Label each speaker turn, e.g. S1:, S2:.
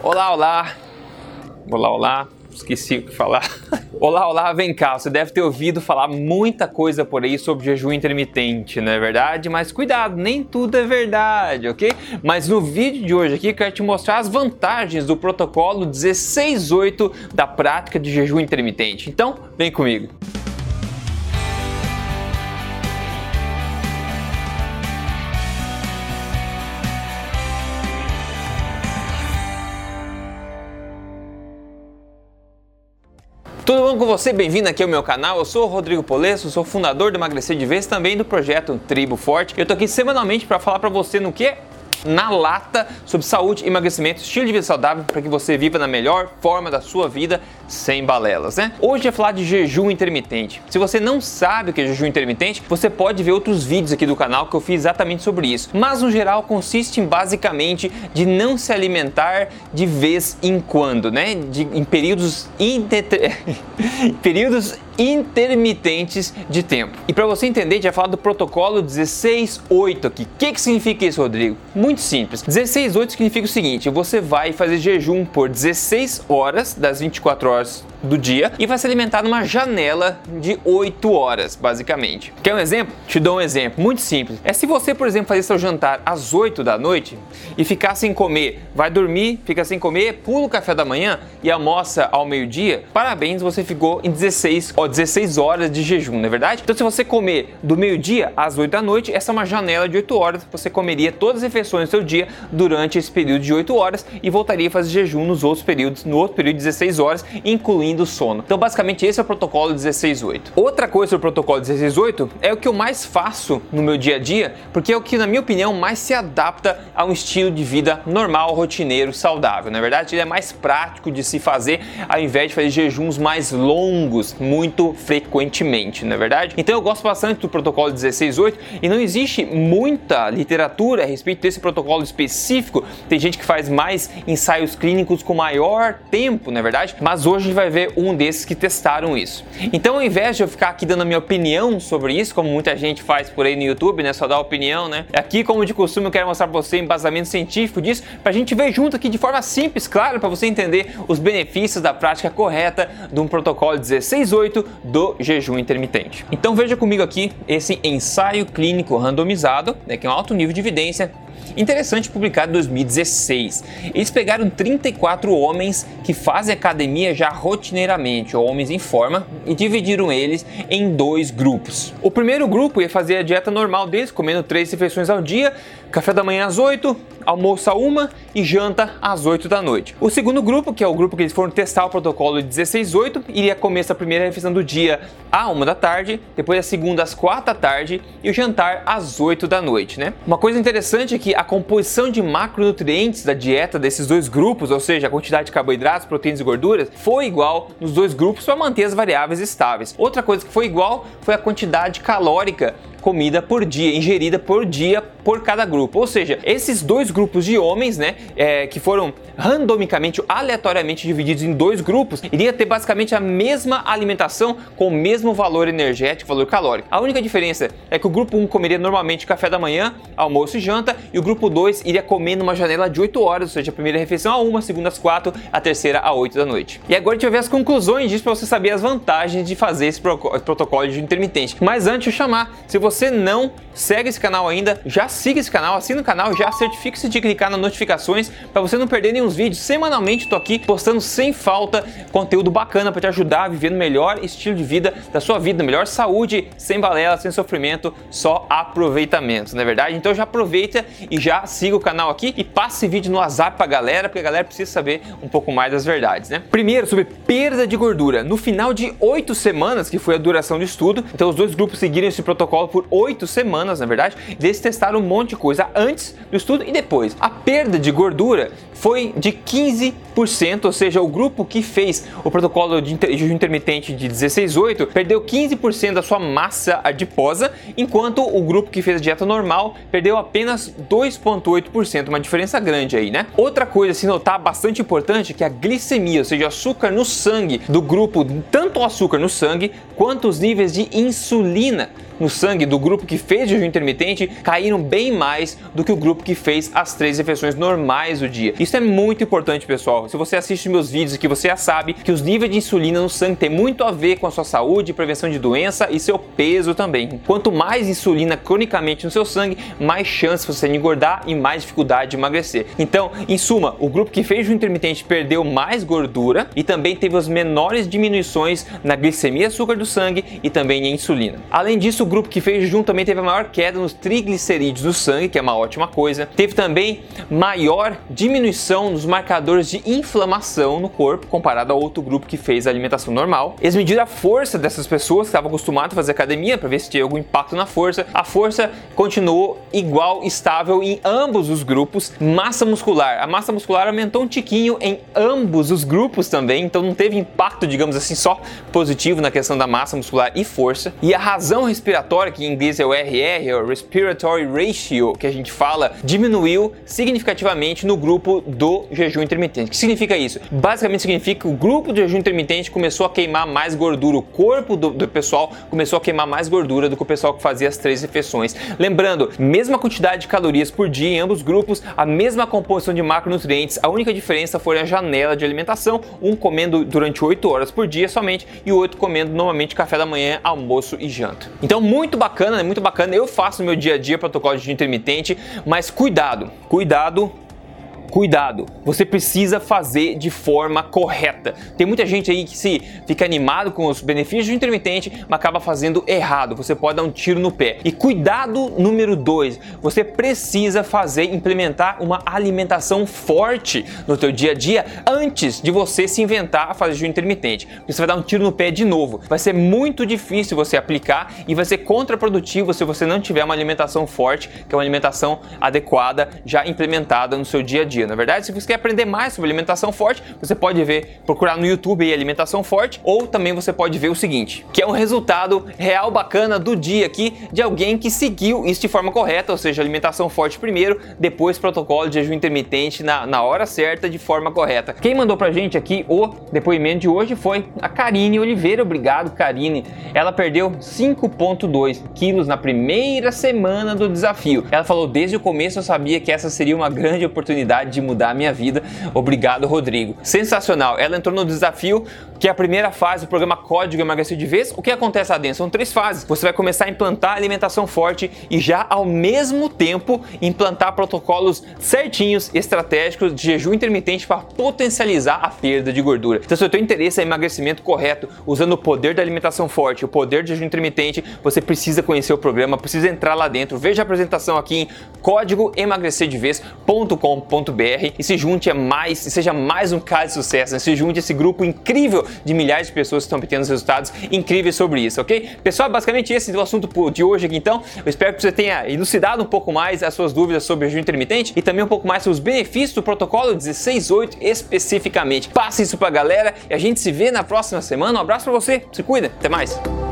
S1: Olá, olá. Olá, olá. Esqueci o que falar. olá, olá, vem cá. Você deve ter ouvido falar muita coisa por aí sobre jejum intermitente, não é verdade? Mas cuidado, nem tudo é verdade, ok? Mas no vídeo de hoje aqui quero te mostrar as vantagens do protocolo 16.8 da prática de jejum intermitente. Então, vem comigo. Tudo bom com você? Bem-vindo aqui ao meu canal. Eu sou o Rodrigo Polesso, sou fundador do Emagrecer de Vez, também do projeto Tribo Forte. Eu tô aqui semanalmente para falar para você no que na lata sobre saúde, emagrecimento, estilo de vida saudável para que você viva na melhor forma da sua vida sem balelas, né? Hoje é falar de jejum intermitente. Se você não sabe o que é jejum intermitente, você pode ver outros vídeos aqui do canal que eu fiz exatamente sobre isso. Mas no geral consiste em basicamente de não se alimentar de vez em quando, né? De, em períodos, períodos intermitentes de tempo. E para você entender, a gente vai falar do protocolo 16.8 aqui. O que, que significa isso, Rodrigo? Muito simples. 16.8 significa o seguinte: você vai fazer jejum por 16 horas das 24 horas do dia e vai se alimentar numa janela de 8 horas, basicamente. Quer um exemplo? Te dou um exemplo muito simples. É se você, por exemplo, fazer seu jantar às 8 da noite e ficar sem comer, vai dormir, fica sem comer, pula o café da manhã e almoça ao meio-dia, parabéns, você ficou em 16, ó, 16 horas de jejum, não é verdade? Então, se você comer do meio-dia às 8 da noite, essa é uma janela de 8 horas, você comeria todas as refeições do seu dia durante esse período de 8 horas e voltaria a fazer jejum nos outros períodos, no outro período de 16 horas, incluindo do sono. Então, basicamente, esse é o protocolo 16.8. Outra coisa do protocolo 16.8 é o que eu mais faço no meu dia a dia, porque é o que, na minha opinião, mais se adapta a um estilo de vida normal, rotineiro, saudável. Na verdade, ele é mais prático de se fazer ao invés de fazer jejuns mais longos, muito frequentemente, na é verdade? Então, eu gosto bastante do protocolo 16.8 e não existe muita literatura a respeito desse protocolo específico. Tem gente que faz mais ensaios clínicos com maior tempo, na é verdade? Mas hoje a gente vai ver ver um desses que testaram isso. Então, ao invés de eu ficar aqui dando a minha opinião sobre isso, como muita gente faz por aí no YouTube, né, só dar opinião, né? Aqui, como de costume, eu quero mostrar para você embasamento científico disso, para a gente ver junto aqui de forma simples, claro, para você entender os benefícios da prática correta de um protocolo 16.8 do jejum intermitente. Então, veja comigo aqui esse ensaio clínico randomizado, né, que é um alto nível de evidência Interessante publicado em 2016. Eles pegaram 34 homens que fazem academia já rotineiramente, ou homens em forma, e dividiram eles em dois grupos. O primeiro grupo ia fazer a dieta normal deles, comendo três refeições ao dia, café da manhã às 8, almoço a uma e janta às 8 da noite. O segundo grupo, que é o grupo que eles foram testar o protocolo de 16-8, iria comer essa primeira refeição do dia à 1 da tarde, depois a segunda às 4 da tarde e o jantar às 8 da noite, né? Uma coisa interessante é que a composição de macronutrientes da dieta desses dois grupos, ou seja, a quantidade de carboidratos, proteínas e gorduras, foi igual nos dois grupos para manter as variáveis estáveis. Outra coisa que foi igual foi a quantidade calórica comida por dia, ingerida por dia por cada grupo. Ou seja, esses dois grupos de homens, né, é, que foram randomicamente, aleatoriamente divididos em dois grupos, iria ter basicamente a mesma alimentação com o mesmo valor energético, valor calórico. A única diferença é que o grupo 1 comeria normalmente café da manhã, almoço e janta, e o grupo 2 iria comer numa janela de 8 horas, ou seja, a primeira refeição a 1, a segunda às 4, a terceira a 8 da noite. E agora a gente vai ver as conclusões disso para você saber as vantagens de fazer esse protocolo de intermitente. Mas antes de chamar, se você não segue esse canal ainda, já siga esse canal, assina o canal, já certifique-se de clicar nas notificações para você não perder nenhum vídeos. Semanalmente estou aqui postando sem falta conteúdo bacana para te ajudar a viver no melhor estilo de vida da sua vida, melhor saúde, sem balela, sem sofrimento, só aproveitamento, não é verdade? Então já aproveita e já siga o canal aqui e passe vídeo no WhatsApp para a galera, porque a galera precisa saber um pouco mais das verdades, né? Primeiro, sobre perda de gordura. No final de oito semanas, que foi a duração do estudo, então os dois grupos seguiram esse protocolo por oito semanas, na verdade, eles testaram um monte de coisa antes do estudo e depois. A perda de gordura foi de 15%, ou seja, o grupo que fez o protocolo de jejum intermitente de 16,8 perdeu 15% da sua massa adiposa, enquanto o grupo que fez a dieta normal perdeu apenas 2,8%, uma diferença grande aí, né? Outra coisa a se notar bastante importante é que a glicemia, ou seja, o açúcar no sangue do grupo, tanto o açúcar no sangue quanto os níveis de insulina no sangue do grupo que fez jejum intermitente caíram bem mais do que o grupo que fez as três refeições normais do dia. Isso é muito importante, pessoal. Se você assiste meus vídeos aqui, você já sabe que os níveis de insulina no sangue tem muito a ver com a sua saúde, prevenção de doença e seu peso também. Quanto mais insulina cronicamente no seu sangue, mais chance você de engordar e mais dificuldade de emagrecer. Então, em suma, o grupo que fez o intermitente perdeu mais gordura e também teve as menores diminuições na glicemia açúcar do sangue e também em insulina. Além disso, grupo que fez jejum também teve a maior queda nos triglicerídeos do sangue, que é uma ótima coisa. Teve também maior diminuição nos marcadores de inflamação no corpo comparado ao outro grupo que fez a alimentação normal. Eles mediram a força dessas pessoas que estavam acostumadas a fazer academia para ver se tinha algum impacto na força. A força continuou igual, estável em ambos os grupos. Massa muscular, a massa muscular aumentou um tiquinho em ambos os grupos também, então não teve impacto, digamos assim, só positivo na questão da massa muscular e força. E a razão respiratória, que em inglês é o RR, o Respiratory Ratio, que a gente fala, diminuiu significativamente no grupo do jejum intermitente. O que significa isso? Basicamente significa que o grupo do jejum intermitente começou a queimar mais gordura, o corpo do, do pessoal começou a queimar mais gordura do que o pessoal que fazia as três refeições. Lembrando, mesma quantidade de calorias por dia em ambos grupos, a mesma composição de macronutrientes, a única diferença foi a janela de alimentação, um comendo durante 8 horas por dia somente e o outro comendo normalmente café da manhã, almoço e janta. Então, muito bacana, né? Muito bacana. Eu faço no meu dia a dia protocolo de intermitente, mas cuidado, cuidado Cuidado, você precisa fazer de forma correta. Tem muita gente aí que se fica animado com os benefícios do intermitente, mas acaba fazendo errado. Você pode dar um tiro no pé. E cuidado número dois, você precisa fazer, implementar uma alimentação forte no teu dia a dia antes de você se inventar a fazer jejum intermitente. Porque você vai dar um tiro no pé de novo. Vai ser muito difícil você aplicar e vai ser contraprodutivo se você não tiver uma alimentação forte, que é uma alimentação adequada, já implementada no seu dia a dia dia. Na verdade, se você quer aprender mais sobre alimentação forte, você pode ver, procurar no YouTube aí alimentação forte, ou também você pode ver o seguinte, que é um resultado real bacana do dia aqui de alguém que seguiu isso de forma correta, ou seja, alimentação forte primeiro, depois protocolo de jejum intermitente na, na hora certa de forma correta. Quem mandou pra gente aqui o depoimento de hoje foi a Karine Oliveira. Obrigado, Karine. Ela perdeu 5,2 quilos na primeira semana do desafio. Ela falou: desde o começo eu sabia que essa seria uma grande oportunidade de mudar a minha vida. Obrigado, Rodrigo. Sensacional. Ela entrou no desafio, que é a primeira fase do programa Código Emagrecer de Vez. O que acontece lá dentro? São três fases. Você vai começar a implantar alimentação forte e já ao mesmo tempo implantar protocolos certinhos, estratégicos de jejum intermitente para potencializar a perda de gordura. Então, se o teu interesse é emagrecimento correto, usando o poder da alimentação forte, o poder de jejum intermitente, você precisa conhecer o programa, precisa entrar lá dentro. Veja a apresentação aqui em e se junte a mais, seja mais um caso de sucesso, né? se junte a esse grupo incrível de milhares de pessoas que estão obtendo resultados incríveis sobre isso, ok? Pessoal, basicamente esse é o assunto de hoje aqui então. Eu espero que você tenha elucidado um pouco mais as suas dúvidas sobre o jejum intermitente e também um pouco mais sobre os benefícios do protocolo 16.8 especificamente. Passe isso pra galera e a gente se vê na próxima semana. Um abraço pra você, se cuida, até mais!